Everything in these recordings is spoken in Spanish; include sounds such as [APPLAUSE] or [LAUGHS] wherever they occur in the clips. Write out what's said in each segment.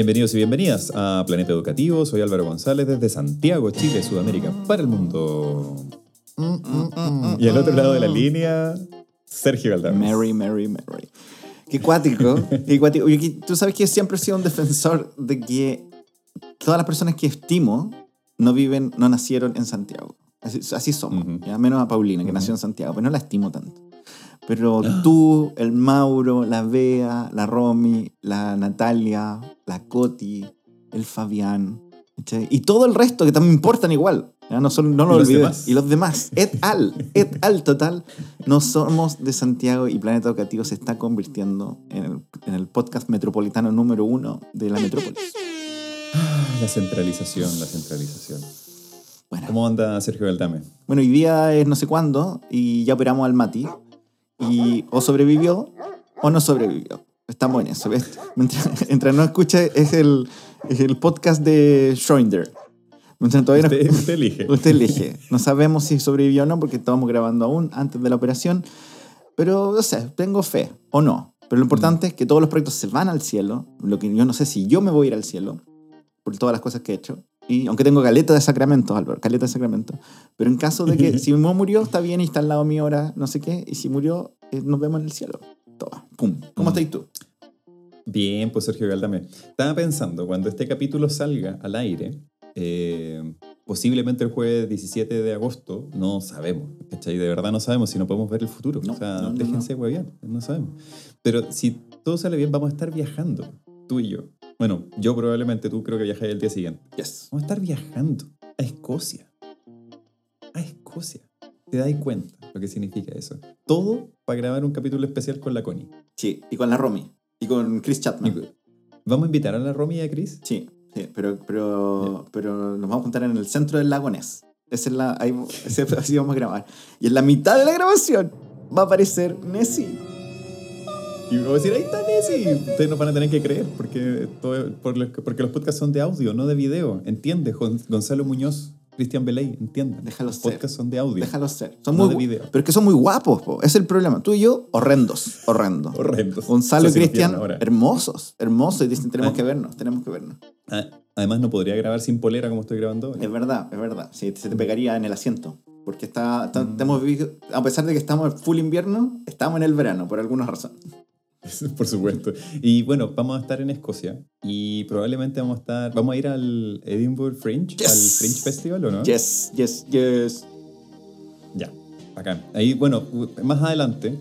Bienvenidos y bienvenidas a Planeta Educativo. Soy Álvaro González desde Santiago, Chile, Sudamérica, para el mundo. Y al otro lado de la línea, Sergio Galdames. Mary, Mary, Mary. Qué cuático. qué cuático. Oye, Tú sabes que siempre he sido un defensor de que todas las personas que estimo no viven, no nacieron en Santiago. Así, así somos. Menos a Paulina, que nació en Santiago, pero no la estimo tanto. Pero tú, el Mauro, la Bea, la Romy, la Natalia, la Coti, el Fabián, ¿cachai? y todo el resto que también importan igual. ¿ya? No, son, no lo olvides. demás. Y los demás, et al, et al total, no somos de Santiago y Planeta Educativo se está convirtiendo en el, en el podcast metropolitano número uno de la metrópolis. La centralización, la centralización. Bueno, ¿Cómo anda Sergio Galdames? bueno, hoy día es no sé cuándo y ya operamos al Mati. Y o sobrevivió o no sobrevivió. Estamos en eso. ¿ves? Mientras, [LAUGHS] mientras no escucha, es el, es el podcast de Schrödinger. Mientras todavía no- Usted, [LAUGHS] usted elige. Usted elige. No sabemos si sobrevivió o no porque estábamos grabando aún antes de la operación. Pero, no sé, tengo fe o no. Pero lo importante es que todos los proyectos se van al cielo. Lo que yo no sé si yo me voy a ir al cielo por todas las cosas que he hecho. Y aunque tengo caleta de sacramentos, Álvaro, caleta de sacramentos. Pero en caso de que si no murió, está bien y está al lado mío ahora, no sé qué. Y si murió, eh, nos vemos en el cielo. Toma, pum. ¿Cómo estás tú? Bien, pues Sergio Galdames. Estaba pensando, cuando este capítulo salga al aire, eh, posiblemente el jueves 17 de agosto, no sabemos, ¿cachai? De verdad no sabemos si no podemos ver el futuro. No, o sea, no, no, déjense huevear, no sabemos. Pero si todo sale bien, vamos a estar viajando, tú y yo. Bueno, yo probablemente, tú creo que viajáis el día siguiente. Yes. Vamos a estar viajando a Escocia. A Escocia. ¿Te das cuenta lo que significa eso? Todo para grabar un capítulo especial con la Connie. Sí, y con la Romy. Y con Chris Chapman. Vamos a invitar a la Romy y a Chris. Sí, sí, pero, pero, pero nos vamos a juntar en el centro del lago Ness. Esa es la, ahí, ese- [LAUGHS] así vamos a grabar. Y en la mitad de la grabación va a aparecer Nessie. Y vamos a decir, ahí está Nessie. Ustedes nos van a tener que creer porque, todo- porque los podcasts son de audio, no de video. ¿Entiendes? Gon- Gonzalo Muñoz, Cristian Beley, entienden. Déjalos Los ser. podcasts son de audio. Déjalos ser. Son No muy, de video. Pero es que son muy guapos, po. es el problema. Tú y yo, horrendos, horrendos. Horrendos. Gonzalo y Cristian, hermosos, hermosos. Y dicen, tenemos Ah. que vernos, tenemos que vernos. Ah, Además, no podría grabar sin polera como estoy grabando ahora. Es verdad, es verdad. Sí, se te pegaría en el asiento. Porque está, está- vivido- a pesar de que estamos en full invierno, estamos en el verano, por alguna razón. [LAUGHS] Por supuesto. Y bueno, vamos a estar en Escocia y probablemente vamos a estar, vamos a ir al Edinburgh Fringe, Yes. al Fringe Festival, ¿o no? Yes, yes, yes. Ya, acá. Ahí, bueno, más adelante,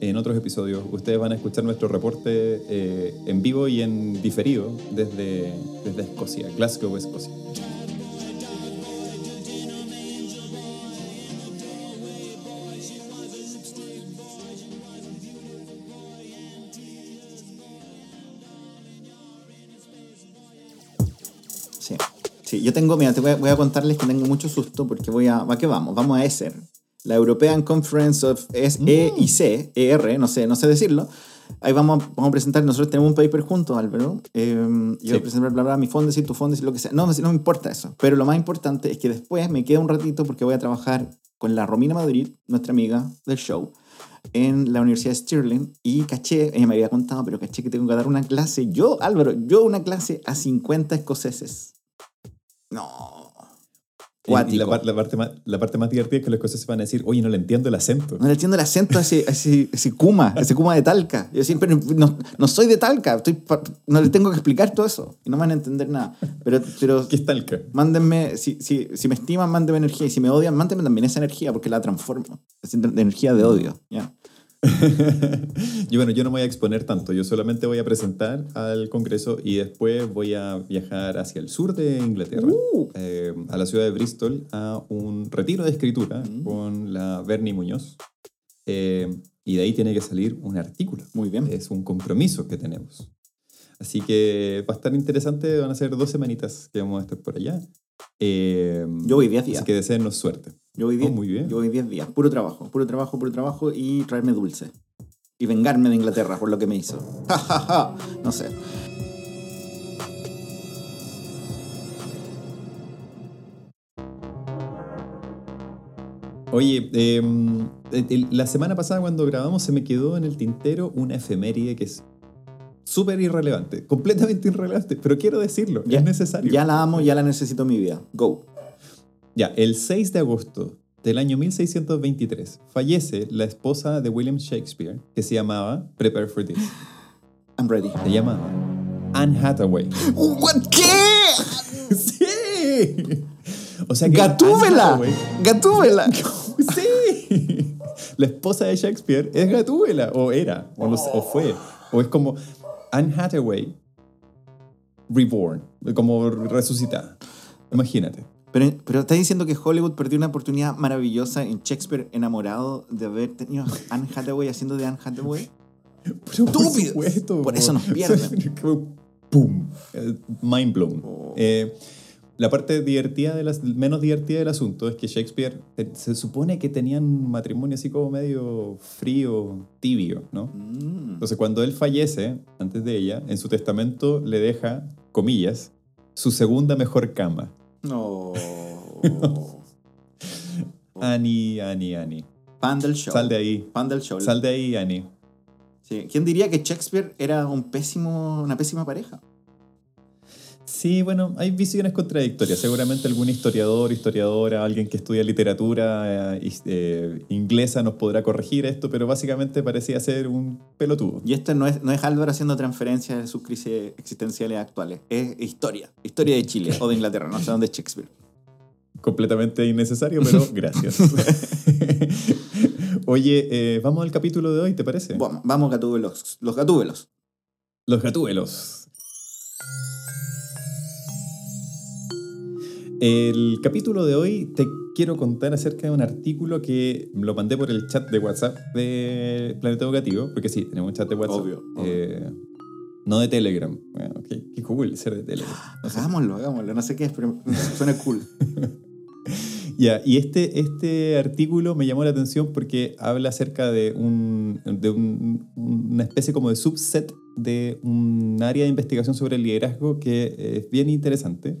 en otros episodios, ustedes van a escuchar nuestro reporte eh, en vivo y en diferido desde, desde Escocia, Glasgow, Escocia. Sí. Yo tengo, mira, te voy a, voy a contarles que tengo mucho susto porque voy a, ¿a qué vamos? Vamos a ESER, la European Conference of S, E C, ER, no sé, no sé decirlo. Ahí vamos, a- vamos a presentar, nosotros tenemos un paper juntos, Álvaro. Eh, yo Sí. voy a presentar, bla, bla, mi fondo, y tu fondo, y lo que sea. No, no me importa eso. Pero lo más importante es que después me queda un ratito porque voy a trabajar con la Romina Madrid, nuestra amiga del show, en la Universidad de Stirling y caché, ella me había contado, pero caché que tengo que dar una clase, yo, Álvaro, yo una clase a 50 escoceses. No. Y, la, la parte más, la parte más divertida es que los escoceses van a decir, oye, no le entiendo el acento. No le entiendo el acento a ese, a ese, ese Kuma, a ese Kuma de Talca. Yo decía, pero no, no soy de Talca, estoy no le tengo que explicar todo eso. Y no van a entender nada. Pero, pero [LAUGHS] ¿Qué es talca? mándenme, si, si, si me estiman, mándenme energía. Y si me odian, mándenme también esa energía porque la transformo. Es de energía de odio. ¿ya? [LAUGHS] y bueno, yo no me voy a exponer tanto, yo solamente voy a presentar al Congreso y después voy a viajar hacia el sur de Inglaterra, Uh. eh, a la ciudad de Bristol, a un retiro de escritura Mm. con la Bernie Muñoz. Eh, y de ahí tiene que salir un artículo. Muy bien. Es un compromiso que tenemos. Así que va a estar interesante, van a ser dos semanitas que vamos a estar por allá. Eh, Yo voy 10 días. Así que deseennos suerte. Yo voy Oh, 10 muy bien. Yo voy 10 días. Puro trabajo, puro trabajo, puro trabajo y traerme dulce. Y vengarme de Inglaterra por lo que me hizo. [LAUGHS] No sé. Oye, eh, la semana pasada cuando grabamos se me quedó en el tintero una efeméride que es súper irrelevante, completamente irrelevante, pero quiero decirlo, Ya- es necesario. Ya la amo, ya la necesito en mi vida. Go. Ya, el 6 de agosto del año 1623 fallece la esposa de William Shakespeare que se llamaba, prepare for this, [SIGHS] I'm ready. se llamaba Anne Hathaway. ¿What? ¿Qué? [LAUGHS] ¡Sí! O sea que ¡Gatúbela! Hathaway- ¡Gatúbela! [LAUGHS] Sí. La esposa de Shakespeare es Gatúbela, o era, o, no o fue. O es como Anne Hathaway reborn, como resucitada. Imagínate. Pero, pero estás diciendo que Hollywood perdió una oportunidad maravillosa en Shakespeare enamorado de haber tenido a Anne Hathaway haciendo de Anne Hathaway. Pero por supuesto. Por eso nos pierden. [LAUGHS] ¡Pum! Eh, Mind blown. Oh. Eh, la parte divertida de las, menos divertida del asunto es que Shakespeare eh, se supone que tenían un matrimonio así como medio frío, tibio, ¿no? Mm. Entonces, cuando él fallece, antes de ella, en su testamento le deja, comillas, su segunda mejor cama. No. [LAUGHS] Annie, Annie, Annie. Pan del show. Sal de ahí. Pan del show. Sal de ahí, Annie. Sí. ¿Quién diría que Shakespeare era un pésimo, una pésima pareja? Sí, bueno, hay visiones contradictorias. Seguramente algún historiador, historiadora, alguien que estudia literatura eh, eh, inglesa nos podrá corregir esto, pero básicamente parecía ser un pelotudo. Y esto no es, no es Álvaro haciendo transferencias de sus crisis existenciales actuales. Es historia. Historia de Chile o de Inglaterra. No sé dónde es Shakespeare. Completamente innecesario, pero [LAUGHS] gracias. [LAUGHS] Oye, eh, vamos al capítulo de hoy, ¿te parece? Vamos, vamos gatúbelos. Los gatúbelos. Los gatúbelos. El capítulo de hoy te quiero contar acerca de un artículo que lo mandé por el chat de WhatsApp de Planeta Educativo, porque sí, tenemos un chat de WhatsApp. Obvio, obvio. Eh, no de Telegram. Bueno, qué, qué cool ser de Telegram. No sé. Hagámoslo, hagámoslo. No sé qué es, pero suena cool. [LAUGHS] Ya, y este, este artículo me llamó la atención porque habla acerca de, un, de un- una especie como de subset de un área de investigación sobre el liderazgo que es bien interesante.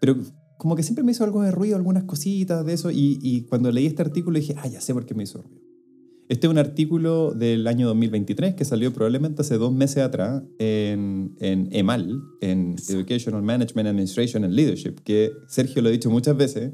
Pero como que siempre me hizo algo de ruido, algunas cositas de eso, y, cuando leí este artículo dije, ah, ya sé por qué me hizo ruido. Este es un artículo del año 2023 que salió probablemente hace dos meses atrás en, en EMAL, en Educational Management Administration and Leadership, que Sergio lo ha dicho muchas veces,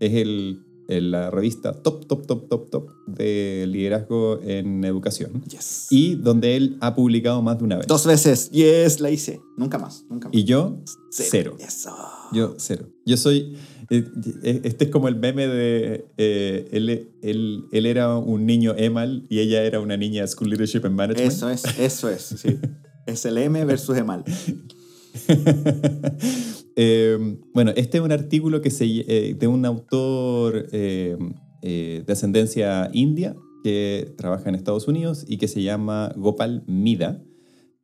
es el, el- la revista top, top, top, top, top de liderazgo en educación Yes. y donde él ha publicado más de una vez. Dos veces. Yes, la hice. Nunca más. Nunca más. Y yo, cero. Eso. Yo, cero. Yo soy. eh, eh, Este es como el meme de. eh, él, él- él era un niño EMAL y ella era una niña School Leadership and Management. Eso es, eso es. Sí. [LAUGHS] Es el M versus Emal. [LAUGHS] Eh, bueno, este es un artículo que se, eh, de un autor eh, eh, de ascendencia india que trabaja en Estados Unidos y que se llama Gopal Mida.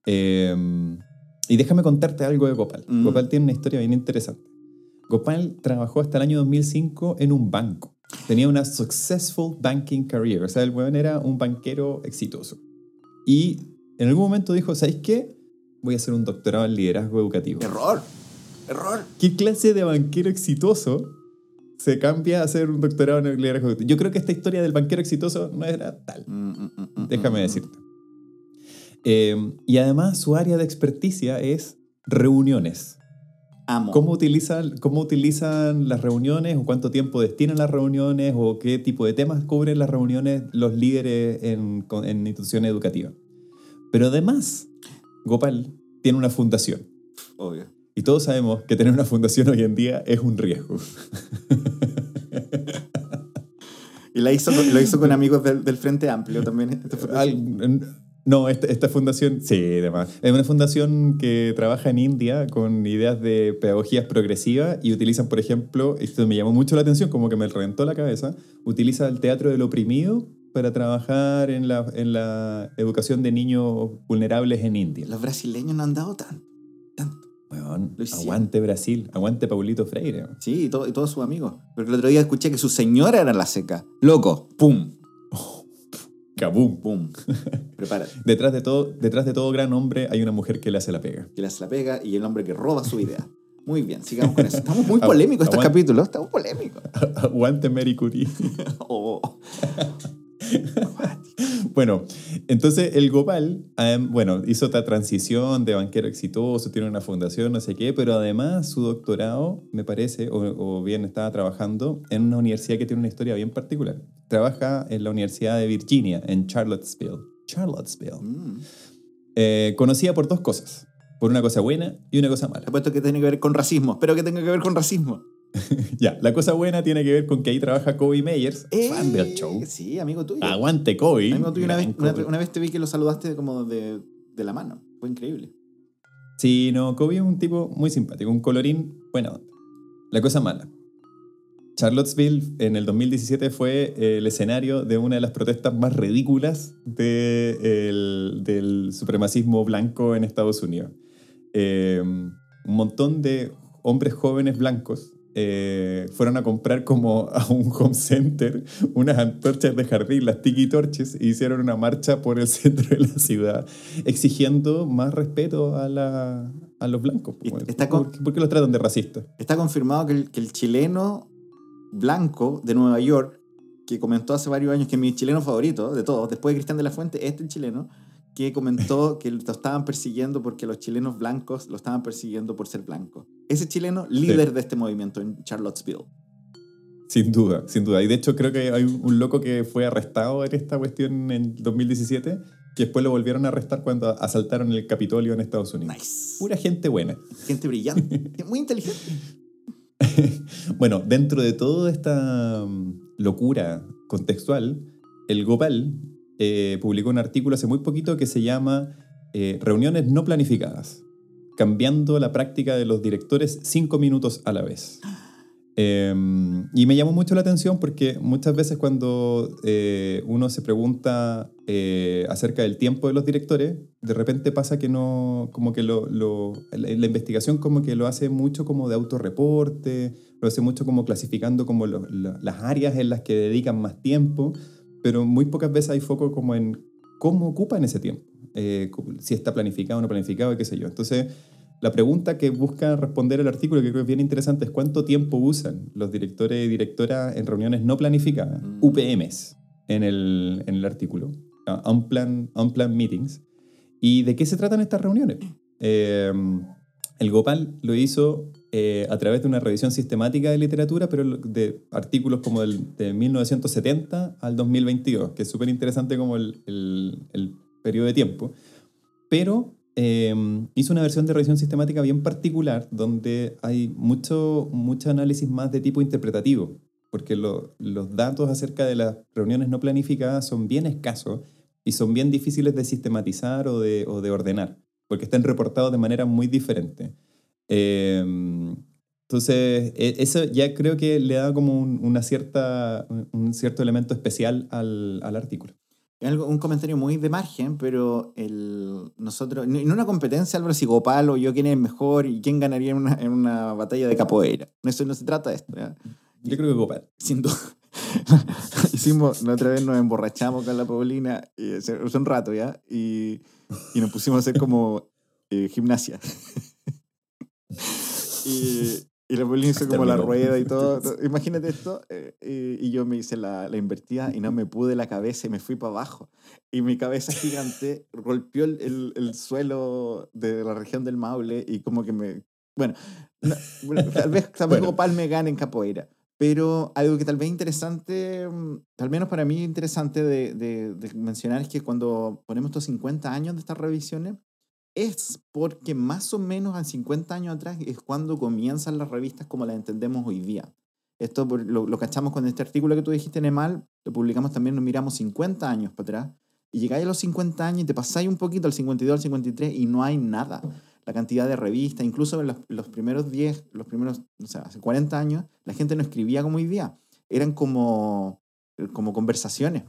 Eh, y déjame contarte algo de Gopal. Mm. Gopal tiene una historia bien interesante. Gopal trabajó hasta el año 2005 en un banco. Tenía una successful banking career. O sea, el weón era un banquero exitoso. Y en algún momento dijo, ¿sabéis qué? Voy a hacer un doctorado en liderazgo educativo. Error. Error. ¿Qué clase de banquero exitoso se cambia a hacer un doctorado en educativo? Yo creo que esta historia del banquero exitoso no era tal. Mm, mm, mm, mm, Déjame mm, decirte. Eh, y además su área de experticia es reuniones. Amo. ¿Cómo utilizan, ¿Cómo utilizan las reuniones o cuánto tiempo destinan las reuniones o qué tipo de temas cubren las reuniones los líderes en, en instituciones educativas? Pero además, Gopal tiene una fundación. Obvio. Y todos sabemos que tener una fundación hoy en día es un riesgo. [LAUGHS] Y la hizo, lo hizo con amigos del, del Frente Amplio también. No, esta, esta fundación, sí, además. Es una fundación que trabaja en India con ideas de pedagogías progresivas y utilizan, por ejemplo, esto me llamó mucho la atención, como que me reventó la cabeza, utiliza el teatro del oprimido para trabajar en la, en la educación de niños vulnerables en India. Los brasileños no han dado tanto. Weón, aguante Brasil, aguante Paulito Freire. Sí, y, todo- y todos sus amigos. Porque el otro día escuché que su señora era la seca. Loco, pum, [LAUGHS] Kabum. pum. Prepárate. [LAUGHS] Detrás de, todo, detrás de todo gran hombre hay una mujer que le hace la pega. Que le hace la pega y el hombre que roba su idea. Muy bien, sigamos con eso. Estamos muy [LAUGHS] polémicos estos aguante. capítulos, estamos polémicos. aguante Mary Curie. Oh. [LAUGHS] Bueno, entonces el Gopal, em, bueno, hizo esta transición de banquero exitoso, tiene una fundación, no sé qué, pero además su doctorado, me parece, o, o bien estaba trabajando en una universidad que tiene una historia bien particular. Trabaja en la Universidad de Virginia, en Charlottesville. Charlottesville. Mm. Eh, conocida por dos cosas. Por una cosa buena y una cosa mala. Apuesto que tiene que ver con racismo. Espero que tenga que ver con racismo. [LAUGHS] Ya, la cosa buena tiene que ver con que ahí trabaja Kobe Meyers, fan del show. Eh, Sí, amigo tuyo. Aguante Kobe. Amigo tuyo, una vez, Gran una, Kobe. una vez te vi que lo saludaste como de, de la mano. Fue increíble. Sí, no, Kobe es un tipo muy simpático, un colorín buena onda. La cosa mala. Charlottesville en el 2017 fue eh, el escenario de una de las protestas más ridículas de el- del supremacismo blanco en Estados Unidos. Eh, un montón de hombres jóvenes blancos eh, fueron a comprar como [LAUGHS] a un home center unas antorchas de jardín, las tiki torches, e hicieron una marcha por el [LAUGHS] centro de la ciudad exigiendo más respeto a, la- a los blancos. Y ¿Por, está por qué los tratan de racistas? Está confirmado que el, que el chileno blanco de Nueva York, que comentó hace varios años que es mi chileno favorito de todos, después de Cristian de la Fuente, este es el chileno, que comentó que lo estaban persiguiendo porque los chilenos blancos lo estaban persiguiendo por ser blanco. Ese chileno, líder de este movimiento en Charlottesville. Sin duda, sin duda. Y de hecho creo que hay un loco que fue arrestado en esta cuestión en 2017 que después lo volvieron a arrestar cuando asaltaron el Capitolio en Estados Unidos. Nice. Pura gente buena. Gente brillante. [LAUGHS] Muy inteligente. [LAUGHS] Bueno, dentro de toda esta mm, locura contextual, el Gopal eh, publicó un artículo hace muy poquito que se llama eh, Reuniones no planificadas, cambiando la práctica de los directores cinco minutos a la vez. Eh, y me llamó mucho la atención porque muchas veces cuando eh, uno se pregunta acerca del tiempo de los directores, de repente pasa que no, como que lo, lo- la, investigación como que lo hace mucho como de autorreporte, lo hace mucho como clasificando como las áreas en las que dedican más tiempo, pero muy pocas veces hay foco como en cómo ocupan ese tiempo, eh, si está planificado o no planificado, y qué sé yo. Entonces, la pregunta que busca responder el artículo, que creo que es bien interesante, es cuánto tiempo usan los directores y directoras en reuniones no planificadas, Mm. UPMs, en el, en el artículo, uh, Unplanned, Unplanned Meetings, y de qué se tratan estas reuniones. Eh, el Gopal lo hizo eh, a través de una revisión sistemática de literatura, pero de artículos como del, de 1970 al 2022, que es súper interesante como el, el- el periodo de tiempo. Pero eh, hizo una versión de revisión sistemática bien particular, donde hay mucho, mucho análisis más de tipo interpretativo, porque lo- los datos acerca de las reuniones no planificadas son bien escasos y son bien difíciles de sistematizar o de, o de ordenar, porque están reportados de manera muy diferente. Eh, entonces, e- eso ya creo que le da como un, una cierta, un cierto elemento especial al, al artículo. Algo- un comentario muy de margen, pero el, nosotros, no no una competencia, Álvaro, si Gopal o yo quién es mejor y quién ganaría en una, en una batalla de capoeira. Eso no se trata de esto. ¿ya? Yo creo que Gopal. Sin duda. [LAUGHS] Hicimos, la otra vez nos emborrachamos con la Paulina, hace un rato ya, y, y nos pusimos a hacer como eh, gimnasia. Y, y la Paulina hizo como la rueda y [LAUGHS] todo. Imagínate esto, eh, y, y yo me hice la, la invertida y no me pude la cabeza y me fui para abajo. Y mi cabeza gigante [LAUGHS] golpeó el, el, el suelo de la región del Maule y como que me... Bueno, no, tal vez, [LAUGHS] vez Bueno. Gopal me gane en capoeira. Pero algo que tal vez interesante, mm, al menos para mí interesante de, de- de mencionar es que cuando ponemos estos 50 años de estas revisiones, es porque más o menos a 50 años atrás es cuando comienzan las revistas como las entendemos hoy día. Esto lo, lo cachamos con este artículo que tú dijiste, Nemal, lo publicamos también, nos miramos 50 años para atrás, y llegáis a los 50 años y te pasáis un poquito al 52, al 53 y no hay nada. La cantidad de revistas, incluso en los, los primeros 10, los primeros, o sea, hace 40 años, la gente no escribía como hoy día. Eran como, como conversaciones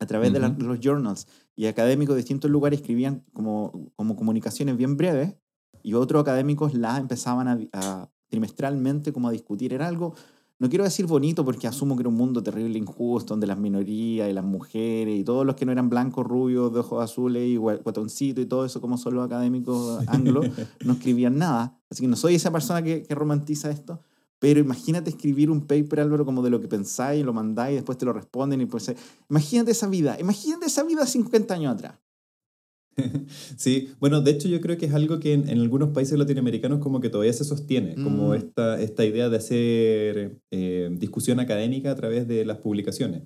a través de, la- Ujú. de los journals. Y académicos de distintos lugares escribían como, como comunicaciones bien breves y otros académicos la empezaban a, a trimestralmente como a discutir. Era algo, no quiero decir bonito porque asumo que era un mundo terrible, injusto, donde las minorías y las mujeres y todos los que no eran blancos, rubios, de ojos azules y gua- guatoncitos y todo eso, como son los académicos anglos, [LAUGHS] no escribían nada. Así que no soy esa persona que, que romantiza esto. Pero imagínate escribir un paper, Álvaro, como de lo que pensáis, lo mandáis después te lo responden. y pues, Imagínate esa vida, imagínate esa vida 50 años atrás. [LAUGHS] Sí, bueno, de hecho yo creo que es algo que en, en algunos países latinoamericanos como que todavía se sostiene, como Mm. esta, esta idea de hacer eh, discusión académica a través de las publicaciones.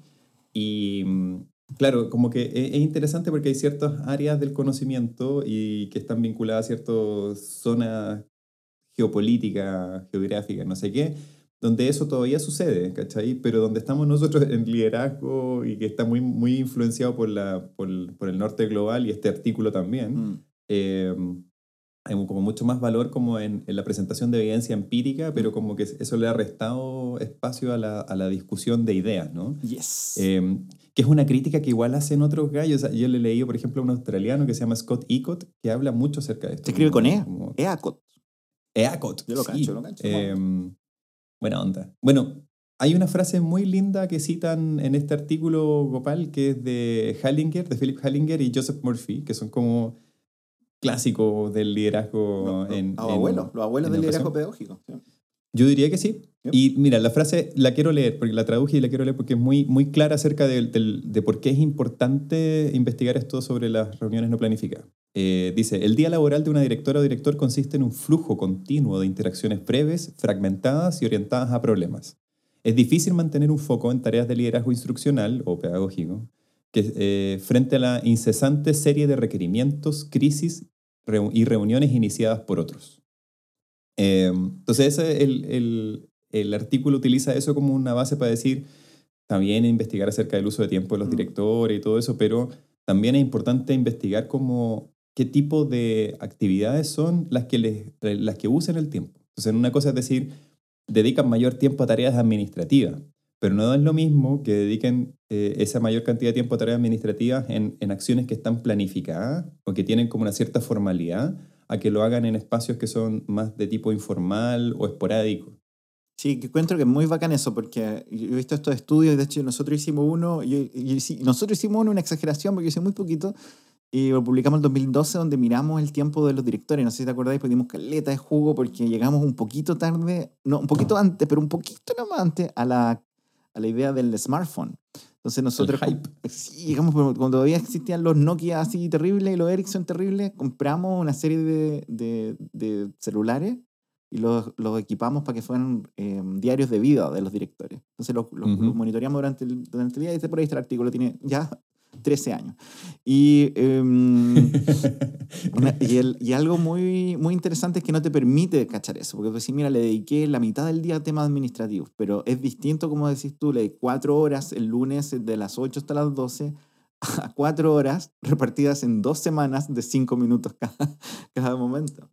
Y mm, claro, como que es, es interesante porque hay ciertas áreas del conocimiento y que están vinculadas a ciertas zonas geopolíticas, geográficas, no sé qué, donde eso todavía sucede, ¿cachai? Pero donde estamos nosotros en liderazgo y que está muy, muy influenciado por, la, por, el, por el norte global y este artículo también, Mm. eh, hay como mucho más valor como en, en la presentación de evidencia empírica, pero como que eso le ha restado espacio a la, a la discusión de ideas, ¿no? Yes. Eh, que es una crítica que igual hacen otros gallos. Yo le he leído, por ejemplo, a un australiano que se llama Scott Ecott, que habla mucho acerca de esto. Se escribe con E. Como- EACOT. Eacot. Yo lo sí. cacho, lo cacho. Eh, buena onda. Bueno, hay una frase muy linda que citan en este artículo, Gopal, que es de Hallinger, de Philip Hallinger y Joseph Murphy, que son como clásicos del liderazgo Los, los en... en- abuelos, los abuelos en del liderazgo pedagógico. sí. Yo diría que sí. Yep. Y mira, la frase la quiero leer, porque la traduje y la quiero leer porque es muy, muy clara acerca del- del- de, por qué es importante investigar esto sobre las reuniones no planificadas. Eh, dice, el día laboral de una directora o director consiste en un flujo continuo de interacciones breves, fragmentadas y orientadas a problemas. Es difícil mantener un foco en tareas de liderazgo instruccional o pedagógico que, eh, frente a la incesante serie de requerimientos, crisis reu- y reuniones iniciadas por otros. Eh, entonces, ese, el, el, el artículo utiliza eso como una base para decir, también investigar acerca del uso de tiempo de los Mm. directores y todo eso, pero también es importante investigar como qué tipo de actividades son las que, les, las que usan el tiempo. Entonces, una cosa es decir, dedican mayor tiempo a tareas administrativas, pero no es lo mismo que dediquen eh, esa mayor cantidad de tiempo a tareas administrativas en, en acciones que están planificadas o que tienen como una cierta formalidad a que lo hagan en espacios que son más de tipo informal o esporádico. Sí, que encuentro que es muy bacán eso, porque yo he visto estos estudios, de hecho nosotros hicimos uno, yo- yo nosotros hicimos uno, una exageración, porque hice muy poquito, y lo publicamos en 2012, donde miramos el tiempo de los directores. No sé si te acordáis, pues dimos caleta de jugo, porque llegamos un poquito tarde, no, un poquito antes, pero un poquito nomás antes a la, a la idea del smartphone. Entonces nosotros... Sí, digamos, cuando todavía existían los Nokia así terribles y los Ericsson terribles, compramos una serie de, de, de celulares y los, los equipamos para que fueran eh, diarios de vida de los directores. Entonces los, los- Ujú. los monitoreamos durante el, durante el día y este por ahí está el artículo, tiene ya 13 años. Y, em, [LAUGHS] una- y, el- y algo muy, muy interesante es que no te permite cachar eso, porque tú decís, mira, le dediqué la mitad del día a temas administrativos, pero es distinto, como decís tú, le di cuatro horas el lunes de las 8 hasta las 12 a [LAUGHS] cuatro horas repartidas en dos semanas de cinco minutos cada, [LAUGHS] cada momento.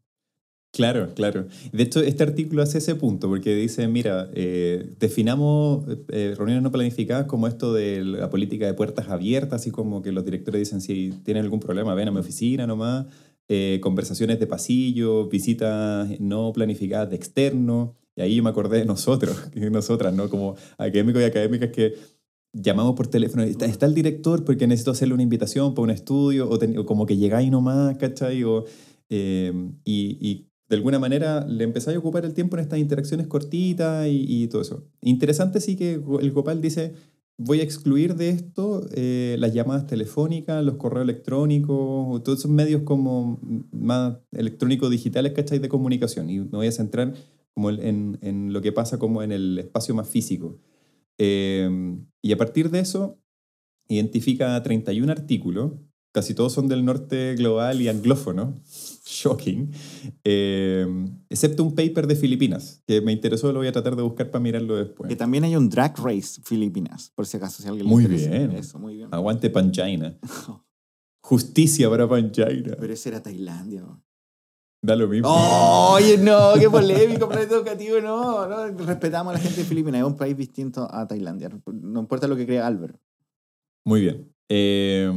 Claro, claro. De hecho, este artículo hace ese punto, porque dice, mira, eh, definamos eh, reuniones no planificadas como esto de la política de puertas abiertas, así como que los directores dicen, si tienen algún problema, ven a mi oficina nomás, eh, conversaciones de pasillo, visitas no planificadas de externo, y ahí me acordé de nosotros, [LAUGHS] que nosotras, ¿no? Como académicos y académicas que llamamos por teléfono, está, el director porque necesito hacerle una invitación para un estudio, o, ten- como que llegáis nomás, ¿cachai? O, eh, y, y de alguna manera le empezáis a ocupar el tiempo en estas interacciones cortitas y, todo eso. Interesante sí que el Gopal dice, voy a excluir de esto eh, las llamadas telefónicas, los correos electrónicos, todos esos medios como más electrónicos digitales, ¿cachai? De comunicación. Y me voy a centrar como en, en lo que pasa como en el espacio más físico. Eh, y a partir de eso, identifica 31 artículos, casi todos son del norte global y anglófono, [LAUGHS] shocking, eh, excepto un paper de Filipinas, que me interesó, lo voy a tratar de buscar para mirarlo después. Que también hay un drag race Filipinas, por si acaso, si alguien Muy le interesa. bien. Eso, muy bien. Aguante Panchaina. [LAUGHS] Justicia para Panchaina. Pero ese era Tailandia. ¿no? Da lo mismo. Oye, no, qué [LAUGHS] polémico, planeta educativo, no, no. Respetamos a la gente de Filipinas, es un país distinto a Tailandia. No importa lo que crea Albert. Muy bien. Eh,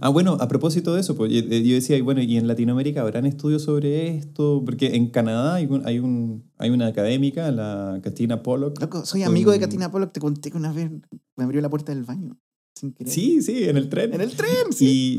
Ah, bueno, a propósito de eso, pues, yo yo decía, bueno, ¿y en Latinoamérica habrán estudios sobre esto? Porque en Canadá hay, un- hay, un, hay una académica, la Katina Pollock. Loco, soy amigo de Katina Pollock, te conté que una vez me abrió la puerta del baño. Sin querer. Sí, sí, en el tren. En el tren, sí.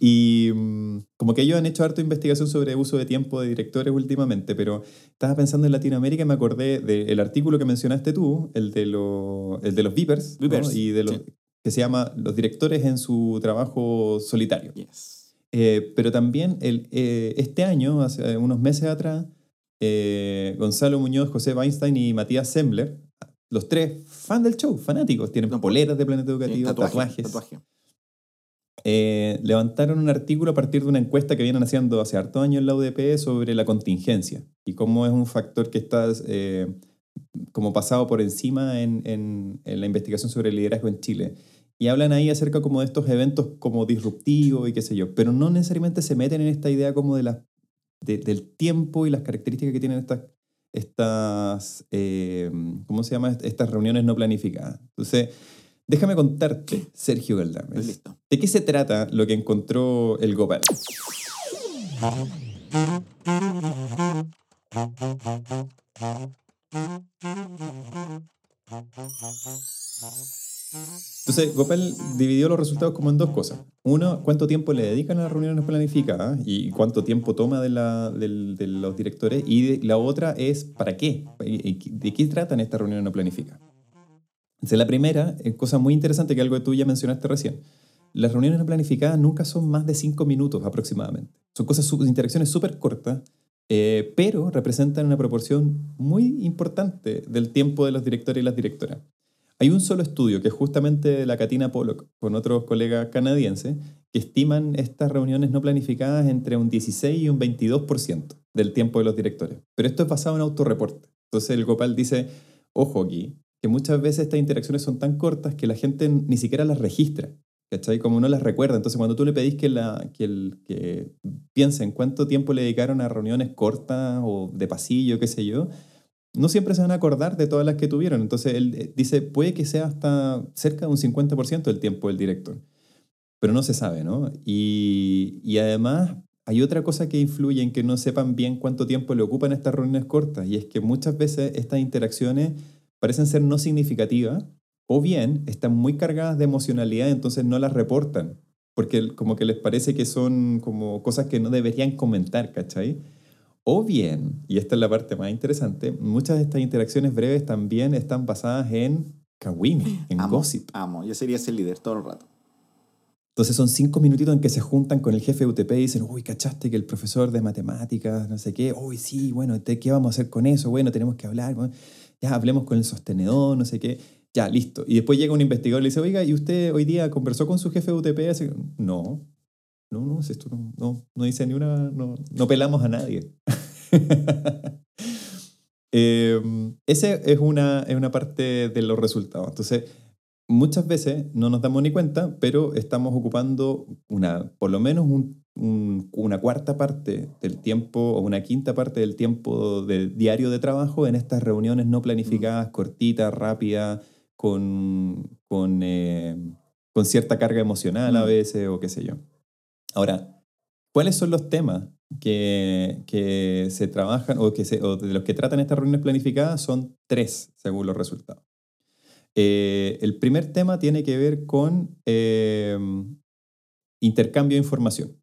Y, [LAUGHS] y mm, como que ellos han hecho harta investigación sobre uso de tiempo de directores últimamente, pero estaba pensando en Latinoamérica y me acordé del artículo que mencionaste tú, el de, lo- el de los Vipers, ¿no? Vipers, y de los, sí. Que se llama Los directores en su trabajo solitario. Yes. Eh, pero también el, eh, este año, hace unos meses atrás, eh, Gonzalo Muñoz, José Weinstein y Matías Sembler, los tres fan del show, fanáticos, tienen No, poleras de Planeta Sí, Educativo, tatuaje, tatuajes. tatuaje. Eh, levantaron un artículo a partir de una encuesta que vienen haciendo hace harto años en la UDP sobre la contingencia y cómo es un factor que está eh, como pasado por encima en, en- en la investigación sobre el liderazgo en Chile. Y hablan ahí acerca como de estos eventos como disruptivos y qué sé yo, pero no necesariamente se meten en esta idea como de la, de- del tiempo y las características que tienen estas, estas eh, ¿cómo se llama? Estas reuniones no planificadas. Entonces, déjame contarte, Sergio Galdames. listo. ¿De qué se trata lo que encontró el Gopal? Entonces, Gopal dividió los resultados como en dos cosas. Uno, cuánto tiempo le dedican a las reuniones planificadas y cuánto tiempo toma de, los directores. Y la otra es para qué, de qué tratan estas reuniones no planificadas. Entonces, la primera, es cosa muy interesante que algo que tú ya mencionaste recién. Las reuniones no planificadas nunca son más de cinco minutos aproximadamente. Son cosas, interacciones súper cortas, eh, pero representan una proporción muy importante del tiempo de los directores y las directoras. Hay un solo estudio que es justamente la Katina Pollock con otros colegas canadienses que estiman estas reuniones no planificadas entre un 16 y un 22% del tiempo de los directores. Pero esto es basado en autorreporte. Entonces el Gopal dice, ojo aquí, que muchas veces estas interacciones son tan cortas que la gente ni siquiera las registra. ¿Cachai? Como no las recuerda. Entonces, cuando tú le pedís que, la, que, el, que cuánto tiempo le dedicaron a reuniones cortas o de pasillo, qué sé yo, no siempre se van a acordar de todas las que tuvieron. Entonces, él eh, dice, puede que sea hasta cerca de un 50% del tiempo del director. Pero no se sabe, ¿no? Y, y además, hay otra cosa que influye en que no sepan bien cuánto tiempo le ocupan estas reuniones cortas, y es que muchas veces estas interacciones parecen ser no significativas o bien están muy cargadas de emocionalidad, entonces no las reportan, porque como que les parece que son como cosas que no deberían comentar, ¿cachai? O bien, y esta es la parte más interesante, muchas de estas interacciones breves también están basadas en kawin, en Amo, gossip. amo. Yo sería ese líder todo el rato. Entonces son cinco minutitos en que se juntan con el jefe de UTP y dicen, uy, ¿cachaste que el profesor de matemáticas, no sé qué? Uy, sí, bueno, ¿te- ¿qué vamos a hacer con eso? Bueno, tenemos que hablar. bueno, ya, hablemos con el sostenedor, no sé qué. Ya, listo. Y después llega un investigador y le dice, oiga, ¿y usted hoy día conversó con su jefe de UTP? Así, no, no, no, si esto no, no, no dice ni una, no, no pelamos a nadie. [LAUGHS] Eh, esa es una, es una parte de los resultados. Entonces, muchas veces no nos damos ni cuenta, pero estamos ocupando una, por lo menos un- un- una cuarta parte del tiempo o una quinta parte del tiempo de diario de trabajo en estas reuniones no planificadas, cortitas, rápidas, con, con, eh, con cierta carga emocional a Mm. veces o qué sé yo. Ahora, ¿cuáles son los temas que, que se trabajan o, que de los que tratan estas reuniones planificadas? Son tres, según los resultados. Eh, el primer tema tiene que ver con eh, intercambio de información.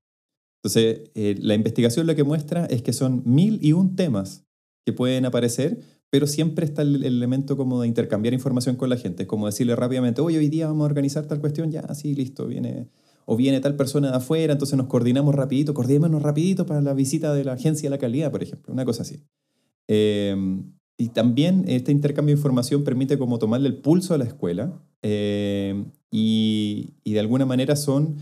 Entonces, eh, la investigación lo que muestra es que son mil y un temas que pueden aparecer, pero siempre está el, el elemento como de intercambiar información con la gente. Como decirle rápidamente, oye, hoy día vamos a organizar tal cuestión, ya, sí, listo, viene... O viene tal persona de afuera, entonces nos coordinamos rapidito, coordinémonos rapidito para la visita de la agencia de la calidad, por ejemplo, una cosa así. Eh, y también este intercambio de información permite como tomarle el pulso a la escuela eh, y, y de alguna manera son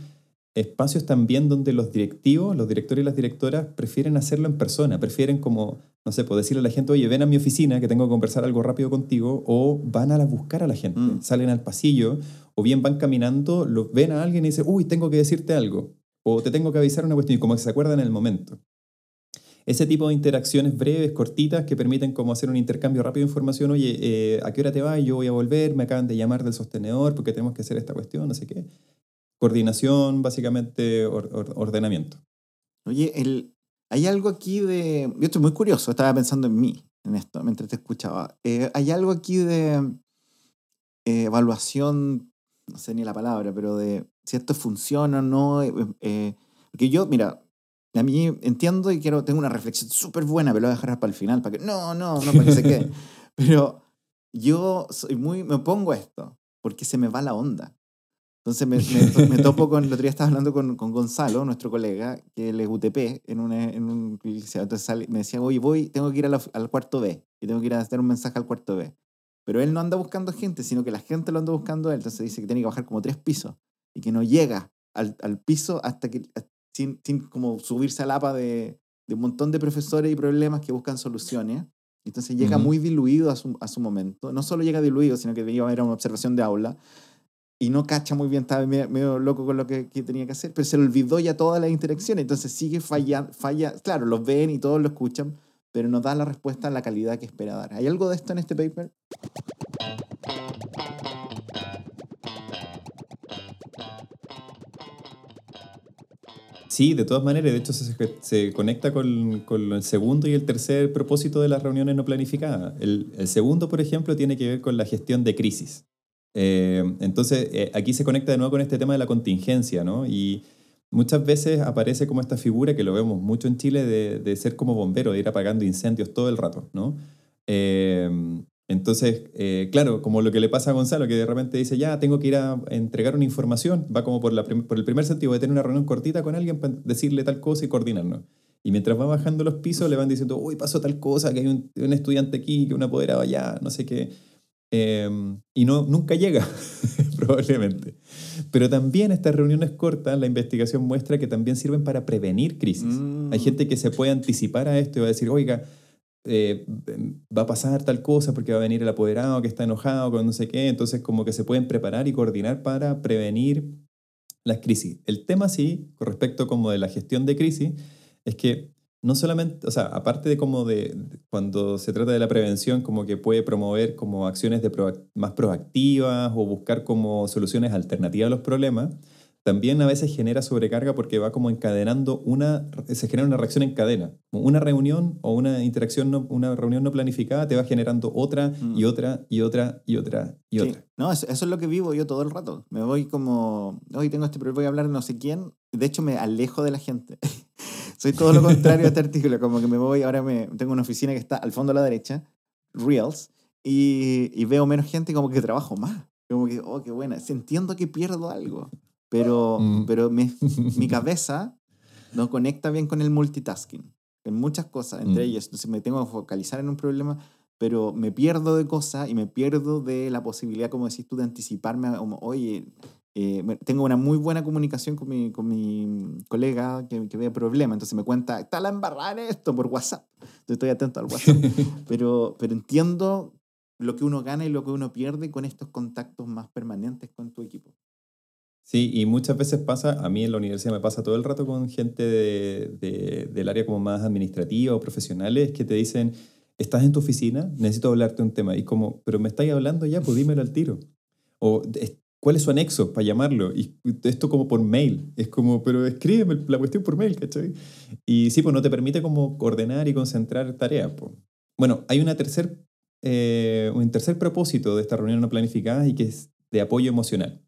espacios también donde los directivos, los directores y las directoras prefieren hacerlo en persona, prefieren como, no sé, pues decirle a la gente, oye, ven a mi oficina que tengo que conversar algo rápido contigo, o van a la buscar a la gente, Mm. salen al pasillo, o bien van caminando, lo, ven a alguien y dicen, uy, tengo que decirte algo, o te tengo que avisar una cuestión, y como que se acuerdan en el momento. Ese tipo de interacciones breves, cortitas, que permiten como hacer un intercambio rápido de información, oye, eh, ¿a qué hora te vas? Yo voy a volver, me acaban de llamar del sostenedor porque tenemos que hacer esta cuestión, no sé qué. coordinación, básicamente or- or- ordenamiento. Oye, el, hay algo aquí de... Yo estoy muy curioso, estaba pensando en mí, en esto, mientras te escuchaba. Eh, hay algo aquí de eh, evaluación, no sé ni la palabra, pero de si esto funciona o no. eh, eh, porque yo, mira, a mí entiendo y quiero, tengo una reflexión súper buena, pero lo voy a dejar para el final, para que... No, no, no, para que se quede. [LAUGHS] Pero yo soy muy... Me pongo a esto, porque se me va la onda. Entonces me, me, me topo con, el otro día estaba hablando con, con Gonzalo, nuestro colega, que él es UTP, en, una, en un. Entonces sale- me decía, oye, voy, tengo que ir a la- al cuarto B, y tengo que ir a hacer un mensaje al cuarto B. Pero él no anda buscando gente, sino que la gente lo anda buscando a él. Entonces dice que tiene que bajar como tres pisos, y que no llega al, al piso hasta que, sin, sin como subirse al APA de, de un montón de profesores y problemas que buscan soluciones. Entonces llega Ujú. muy diluido a su, a su momento. No solo llega diluido, sino que iba a haber una observación de aula y no cacha muy bien, estaba medio, medio loco con lo que, que tenía que hacer, pero se le olvidó ya todas las interacciones, entonces sigue fallando, falla, claro, los ven y todos lo escuchan, pero no da la respuesta a la calidad que espera dar. ¿Hay algo de esto en este paper? Sí, de todas maneras, de hecho se, conecta con, el segundo y el tercer propósito de las reuniones no planificadas. El, el segundo, por ejemplo, tiene que ver con la gestión de crisis. Eh, entonces, eh, aquí se conecta de nuevo con este tema de la contingencia, ¿no? Y muchas veces aparece como esta figura, que lo vemos mucho en Chile, de, de ser como bombero, de ir apagando incendios todo el rato, ¿no? Eh, entonces, eh, claro, como lo que le pasa a Gonzalo, que de repente dice, ya, tengo que ir a entregar una información, va como por, la por el primer sentido de tener una reunión cortita con alguien para decirle tal cosa y coordinarnos. Y mientras va bajando los pisos, le van diciendo, uy, pasó tal cosa, que hay un, estudiante aquí, que un apoderado allá, no sé qué. Eh, y no, nunca llega, [LAUGHS] probablemente. Pero también estas reuniones cortas, la investigación muestra que también sirven para prevenir crisis. Mm. Hay gente que se puede anticipar a esto y va a decir, oiga, eh, va a pasar tal cosa porque va a venir el apoderado que está enojado con no sé qué, entonces como que se pueden preparar y coordinar para prevenir las crisis. El tema sí, con respecto como de la gestión de crisis, es que no solamente, o sea, aparte de como de, de cuando se trata de la prevención, como que puede promover como acciones de más proactivas o buscar como soluciones alternativas a los problemas, también a veces genera sobrecarga porque va como encadenando una, se genera una reacción en cadena. Una reunión o una interacción, no, una reunión no planificada te va generando otra y Mm. otra y otra y otra y Sí. otra. No, eso, eso es lo que vivo yo todo el rato. Me voy como, hoy tengo este problema, voy a hablar no sé quién. De hecho, me alejo de la gente. Soy todo lo contrario a este artículo, como que me voy, ahora me, tengo una oficina que está al fondo a la derecha, Reels, y, y veo menos gente como que trabajo más. Como que, oh, qué buena. Entiendo que pierdo algo, pero, Mm. pero me- mi [LAUGHS] cabeza no conecta bien con el multitasking. En muchas cosas, entre Mm. ellas. Entonces me tengo que focalizar en un problema, pero me pierdo de cosas y me pierdo de la posibilidad, como decís tú, de anticiparme. a como, Oye, eh, tengo una muy buena comunicación con mi, con mi colega que, que ve problemas. Entonces me cuenta, está la embarrada en esto por WhatsApp. Entonces estoy atento al WhatsApp. [LAUGHS] pero, pero entiendo lo que uno gana y lo que uno pierde con estos contactos más permanentes con tu equipo. Sí, y muchas veces pasa, a mí en la universidad me pasa todo el rato con gente de- de- del área como más administrativa o profesionales que te dicen, estás en tu oficina, necesito hablarte un tema. Y como, pero me estáis hablando ya, pues dímelo al tiro. O, "Es- ¿cuál es su anexo para llamarlo? Y esto como por mail. Es como, pero escríbeme la cuestión por mail, ¿cachai? Y sí, pues no te permite como coordinar y concentrar tareas. pues. Bueno, hay una tercer, eh, un tercer propósito de esta reunión no planificada y que es de apoyo emocional.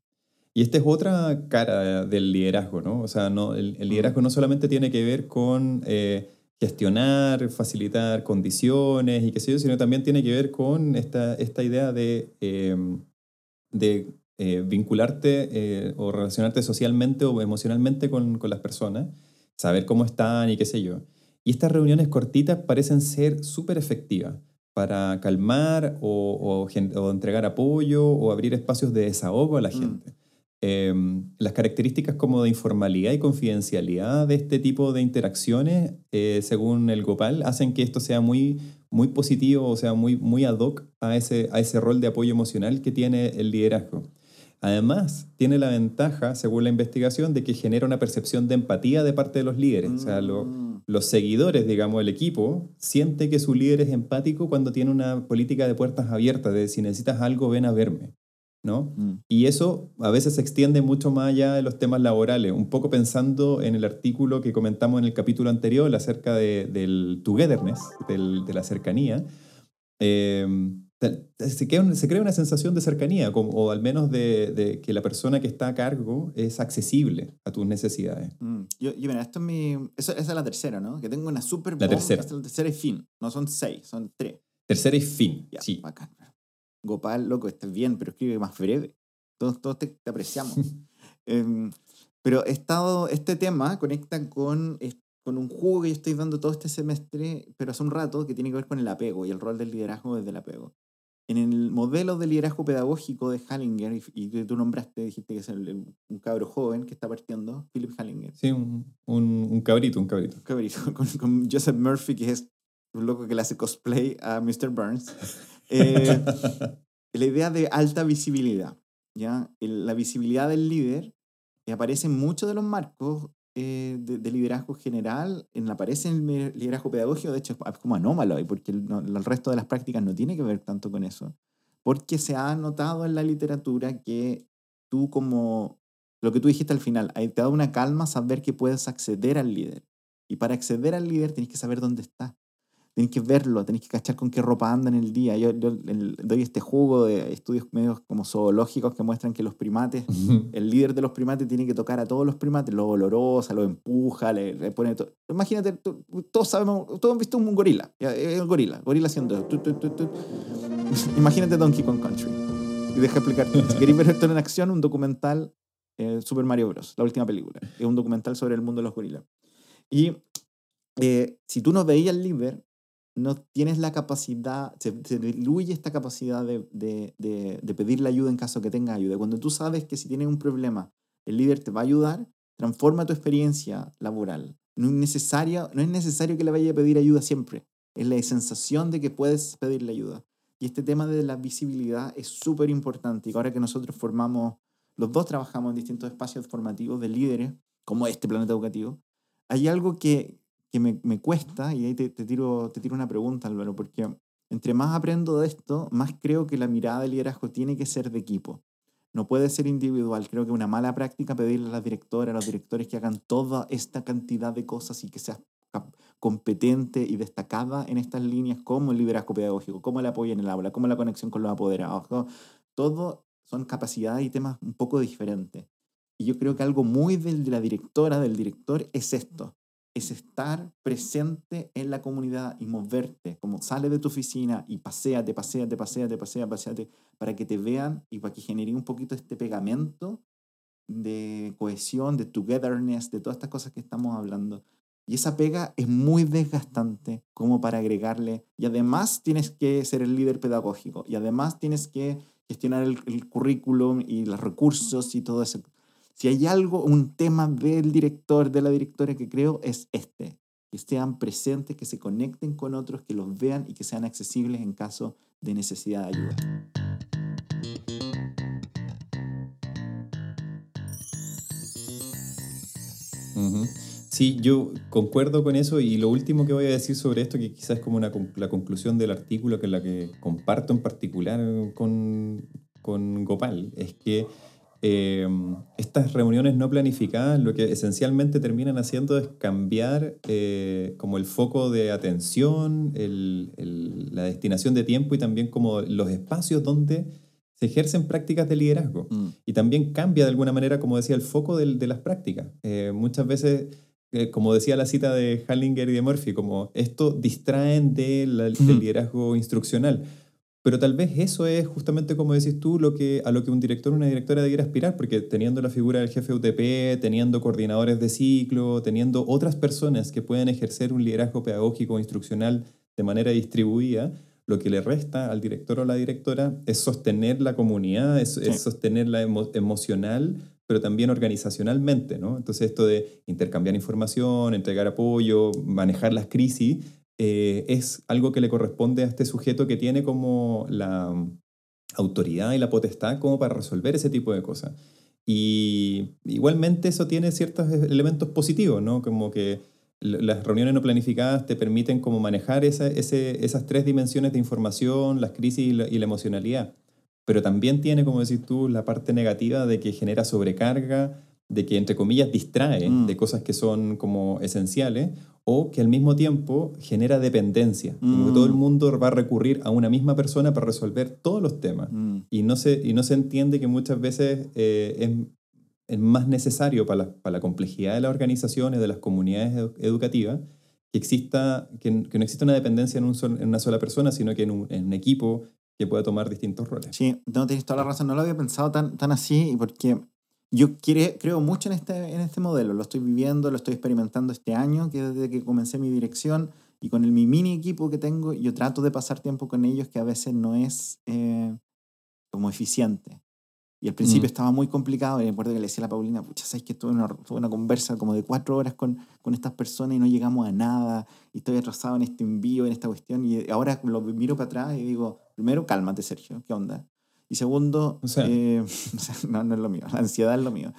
Y esta es otra cara del liderazgo, ¿no? O sea, no, el, el liderazgo no solamente tiene que ver con eh, gestionar, facilitar condiciones y qué sé yo, sino también tiene que ver con esta, esta idea de, eh, de eh, vincularte eh, o relacionarte socialmente o emocionalmente con, con las personas, saber cómo están y qué sé yo. Y estas reuniones cortitas parecen ser súper efectivas para calmar o, o o entregar apoyo o abrir espacios de desahogo a la Mm. gente. Eh, las características como de informalidad y confidencialidad de este tipo de interacciones, eh, según el Gopal, hacen que esto sea muy, muy positivo, o sea, muy, muy ad hoc a ese, a ese rol de apoyo emocional que tiene el liderazgo. Además, tiene la ventaja, según la investigación, de que genera una percepción de empatía de parte de los líderes. O sea, lo- Mm. los seguidores, digamos, el equipo, siente que su líder es empático cuando tiene una política de puertas abiertas, de si necesitas algo, ven a verme. ¿no? Mm. Y eso a veces se extiende mucho más allá de los temas laborales, un poco pensando en el artículo que comentamos en el capítulo anterior acerca de- del togetherness, del- de la cercanía. Eh, se, crea una, se crea una sensación de cercanía, como- o al menos de, de que la persona que está a cargo es accesible a tus necesidades. Mm. Yo, yo, mira, esto es mi. Eso, esa es la tercera, ¿no? Que tengo una super La tercera. esta es la tercera y fin. No son seis, son tres. Tercera y fin. Ya, Sí. bacán. Gopal, loco, estás bien, pero escribe más breve. Todos, todos te, te apreciamos. [LAUGHS] Em, pero he estado, este tema conecta con, con un juego que yo estoy dando todo este semestre, pero hace un rato, que tiene que ver con el apego y el rol del liderazgo desde el apego. En el modelo de liderazgo pedagógico de Hallinger, y, que tú nombraste, dijiste que es el- el- un cabro joven que está partiendo, Philip Hallinger. Sí, un, un- un cabrito, un cabrito. cabrito, [LAUGHS] con, con Joseph Murphy, que es un loco que le hace cosplay a Mr. Burns. [LAUGHS] Eh, la idea de alta visibilidad, ¿ya? El- la visibilidad del líder aparece en muchos de los marcos eh, de, de liderazgo general, en, aparece en el liderazgo pedagógico, de hecho es como anómalo, porque el, el resto de las prácticas no tiene que ver tanto con eso, porque se ha notado en la literatura que tú como, lo que tú dijiste al final, te da una calma saber que puedes acceder al líder. Y para acceder al líder tienes que saber dónde está. Tienes que verlo, tienes que cachar con qué ropa anda en el día. Yo, yo el- doy este jugo de estudios medios como zoológicos que muestran que los primates, el líder de los primates tiene que tocar a todos los primates, los olorosa, los empuja, le, le pone todo. Imagínate, tú- todos sabemos, todos han visto un gorila, ya, el gorila, gorila haciendo eso. [LAUGHS] Imagínate Donkey Kong Country. Y deja explicarte. Si queréis ver esto en acción, un documental, eh, Super Mario Bros., la última película. Es un documental sobre el mundo de los gorilas. Y eh, si tú no veías al líder, no tienes la capacidad, se, se diluye esta capacidad de, de, de, de pedirle ayuda en caso que tengas ayuda. Cuando tú sabes que si tienes un problema, el líder te va a ayudar, transforma tu experiencia laboral. No es necesario, no es necesario que le vaya a pedir ayuda siempre. Es la sensación de que puedes pedirle ayuda. Y este tema de la visibilidad es súper importante. Y ahora que nosotros formamos, los dos trabajamos en distintos espacios formativos de líderes, como este planeta educativo, hay algo que, que me, me cuesta, y ahí te, te tiro, te tiro una pregunta, Álvaro, porque entre más aprendo de esto, más creo que la mirada de liderazgo tiene que ser de equipo. No puede ser individual. Creo que una mala práctica pedirle a las directoras, a los directores que hagan toda esta cantidad de cosas y que seas competente y destacada en estas líneas como el liderazgo pedagógico, como el apoyo en el aula, como la conexión con los apoderados. Todo, todo son capacidades y temas un poco diferentes. Y yo creo que algo muy de la directora, del director, es esto. Es estar presente en la comunidad y moverte, como sale de tu oficina y paséate, paséate, paséate, paséate, paséate, para que te vean y para que genere un poquito este pegamento de cohesión, de togetherness, de todas estas cosas que estamos hablando. Y esa pega es muy desgastante como para agregarle. Y además tienes que ser el líder pedagógico. Y además tienes que gestionar el, el currículum y los recursos y todo eso. Si hay algo, un tema del director, de la directora que creo, es este. Que sean presentes, que se conecten con otros, que los vean y que sean accesibles en caso de necesidad de ayuda. Sí, yo concuerdo con eso y lo último que voy a decir sobre esto, que quizás es como la conclusión del artículo, que es la que comparto en particular con, con Gopal, es que eh, estas reuniones no planificadas lo que esencialmente terminan haciendo es cambiar eh, como el foco de atención, el- el- la destinación de tiempo y también como los espacios donde se ejercen prácticas de liderazgo Mm. y también cambia de alguna manera, como decía, el foco de, las prácticas. Eh, muchas veces, eh, como decía la cita de Hallinger y de Murphy, como esto distraen de la- del Ujú. liderazgo instruccional. Pero tal vez eso es justamente, como decís tú, lo que, a lo que un director o una directora debiera aspirar, porque teniendo la figura del jefe UTP, teniendo coordinadores de ciclo, teniendo otras personas que pueden ejercer un liderazgo pedagógico o instruccional de manera distribuida, lo que le resta al director o la directora es sostener la comunidad, es, es Sí. sostenerla emo- emocional, pero también organizacionalmente, ¿no? Entonces esto de intercambiar información, entregar apoyo, manejar las crisis, eh, es algo que le corresponde a este sujeto que tiene como la mm, autoridad y la potestad como para resolver ese tipo de cosas. Y igualmente eso tiene ciertos e- elementos positivos, ¿no? Como que las reuniones no planificadas te permiten como manejar esas tres dimensiones de información, las crisis y la, y la emocionalidad. pero también tiene, como decís tú, la parte negativa de que genera sobrecarga, de que, entre comillas, distrae Mm. de cosas que son como esenciales, o que al mismo tiempo genera dependencia. Como que Mm. todo el mundo va a recurrir a una misma persona para resolver todos los temas. Mm. Y no se, y no se entiende que muchas veces eh, es, es más necesario para la, para la complejidad de las organizaciones, de las comunidades edu- educativas, que, exista, que, que no exista una dependencia en, un sol- en una sola persona, sino que en un, en un equipo que pueda tomar distintos roles. Sí, no tienes toda la razón. No lo había pensado tan, tan así porque yo creo mucho en este, en este modelo. Lo estoy viviendo, lo estoy experimentando este año, que desde que comencé mi dirección y con el mi mini equipo que tengo, yo trato de pasar tiempo con ellos que a veces no es eh, como eficiente. Y al principio Mm. estaba muy complicado y me acuerdo que le decía a la Paulina, pucha, ¿sabes que tuve una, tuve una conversa como de cuatro horas con, con estas personas y no llegamos a nada y estoy atrasado en este envío, en esta cuestión y ahora lo miro para atrás y digo, primero, cálmate Sergio, ¿qué onda? Y segundo, O sea. eh, [LAUGHS] no, no es lo mío, la ansiedad es lo mío.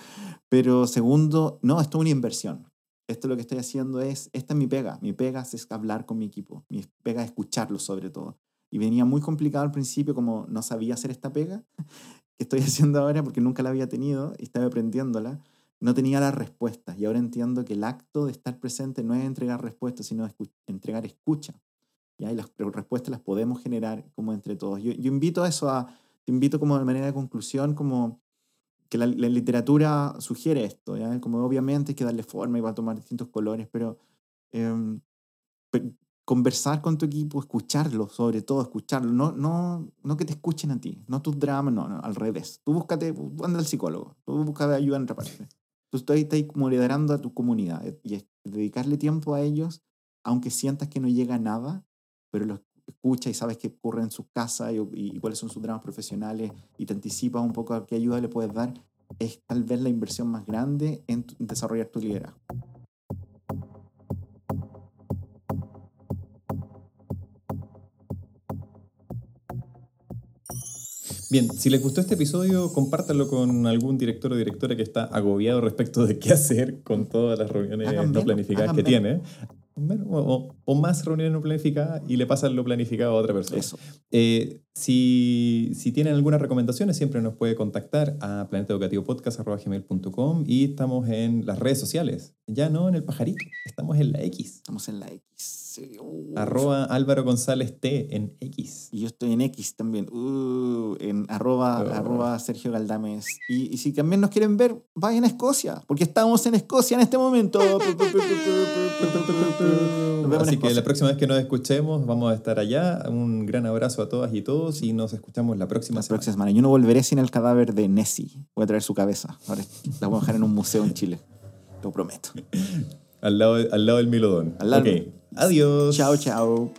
Pero segundo, no, esto es una inversión. Esto lo que estoy haciendo es, esta es mi pega. Mi pega es hablar con mi equipo. Mi pega es escucharlo sobre todo. Y venía muy complicado al principio, como no sabía hacer esta pega [LAUGHS] que estoy haciendo ahora porque nunca la había tenido y estaba aprendiéndola. No tenía las respuestas. Y ahora entiendo que el acto de estar presente no es entregar respuestas, sino escu- entregar escucha. ¿ya? Y las respuestas las podemos generar como entre todos. Yo, yo invito a eso a, te invito como de manera de conclusión, como que la, la literatura sugiere esto, ¿ya? como obviamente hay que darle forma y va a tomar distintos colores, pero pe- conversar con tu equipo, escucharlo, sobre todo escucharlo, no, no, no que te escuchen a ti, no tus dramas, no, no, al revés. Tú búscate, anda al psicólogo, tú busca ayuda en otra parte. Tú estás, estás como liderando a tu comunidad eh, y dedicarle tiempo a ellos, aunque sientas que no llega a nada, pero los escucha y sabes qué ocurre en sus casas y, y cuáles son sus dramas profesionales y te anticipas un poco a qué ayuda le puedes dar, es tal vez la inversión más grande en tu- desarrollar tu liderazgo. Bien, si les gustó este episodio, compártanlo con algún director o directora que está agobiado respecto de qué hacer con todas las reuniones no planificadas que tiene. Menos, O, más reuniones no planificadas y le pasan lo planificado a otra persona. Eso. Eh, si, si tienen algunas recomendaciones, siempre nos puede contactar a planetaeducativopodcast.gmail.com y estamos en las redes sociales. Ya no en el pajarito, estamos en la X. Estamos en la X. uh. Arroba Álvaro González T en X. Y yo estoy en X también, uh, en arroba, Oh. arroba Sergio Galdames. Y, y si también nos quieren ver, vayan a Escocia, porque estamos en Escocia en este momento. [LAUGHS] Así que la próxima vez que nos escuchemos vamos a estar allá. Un gran abrazo a todas y todos y nos escuchamos la próxima La semana. próxima semana. Yo no volveré sin el cadáver de Nessie. Voy a traer su cabeza. Ahora la voy a dejar en un museo en Chile. Lo prometo. [LAUGHS] Al lado, al lado del Milodón. Al lado. Ok. Adiós. Chao, chao.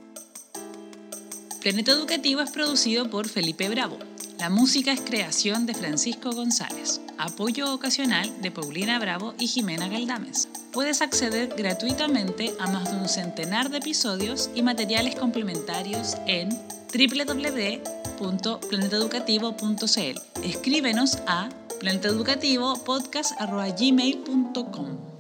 Planeta Educativo es producido por Felipe Bravo. La música es creación de Francisco González. Apoyo ocasional de Paulina Bravo y Jimena Galdames. Puedes acceder gratuitamente a más de un centenar de episodios y materiales complementarios en www.planeteducativo.cl. Escríbenos a planeteducativopodcast.gmail.com.